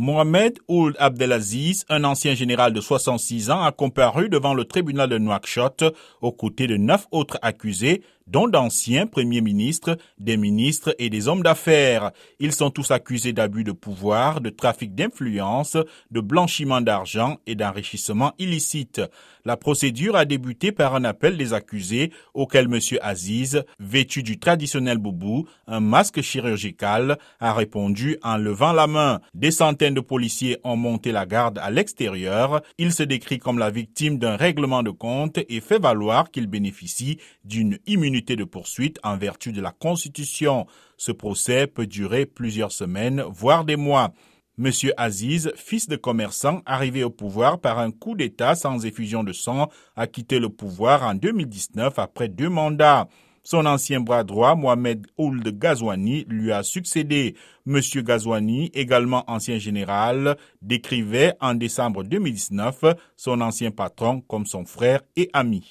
Mohamed Ould Abdelaziz, un ancien général de 66 ans, a comparu devant le tribunal de Nouakchott aux côtés de neuf autres accusés, dont d'anciens premiers ministres, des ministres et des hommes d'affaires. Ils sont tous accusés d'abus de pouvoir, de trafic d'influence, de blanchiment d'argent et d'enrichissement illicite. La procédure a débuté par un appel des accusés auquel M. Aziz, vêtu du traditionnel boubou, un masque chirurgical, a répondu en levant la main. Des centaines de policiers ont monté la garde à l'extérieur. Il se décrit comme la victime d'un règlement de compte et fait valoir qu'il bénéficie d'une immunité de poursuite en vertu de la Constitution. Ce procès peut durer plusieurs semaines, voire des mois. Monsieur Aziz, fils de commerçant arrivé au pouvoir par un coup d'État sans effusion de sang, a quitté le pouvoir en 2019 après deux mandats. Son ancien bras droit, Mohamed Ould Gazouani, lui a succédé. Monsieur Gazouani, également ancien général, décrivait en décembre 2019 son ancien patron comme son frère et ami.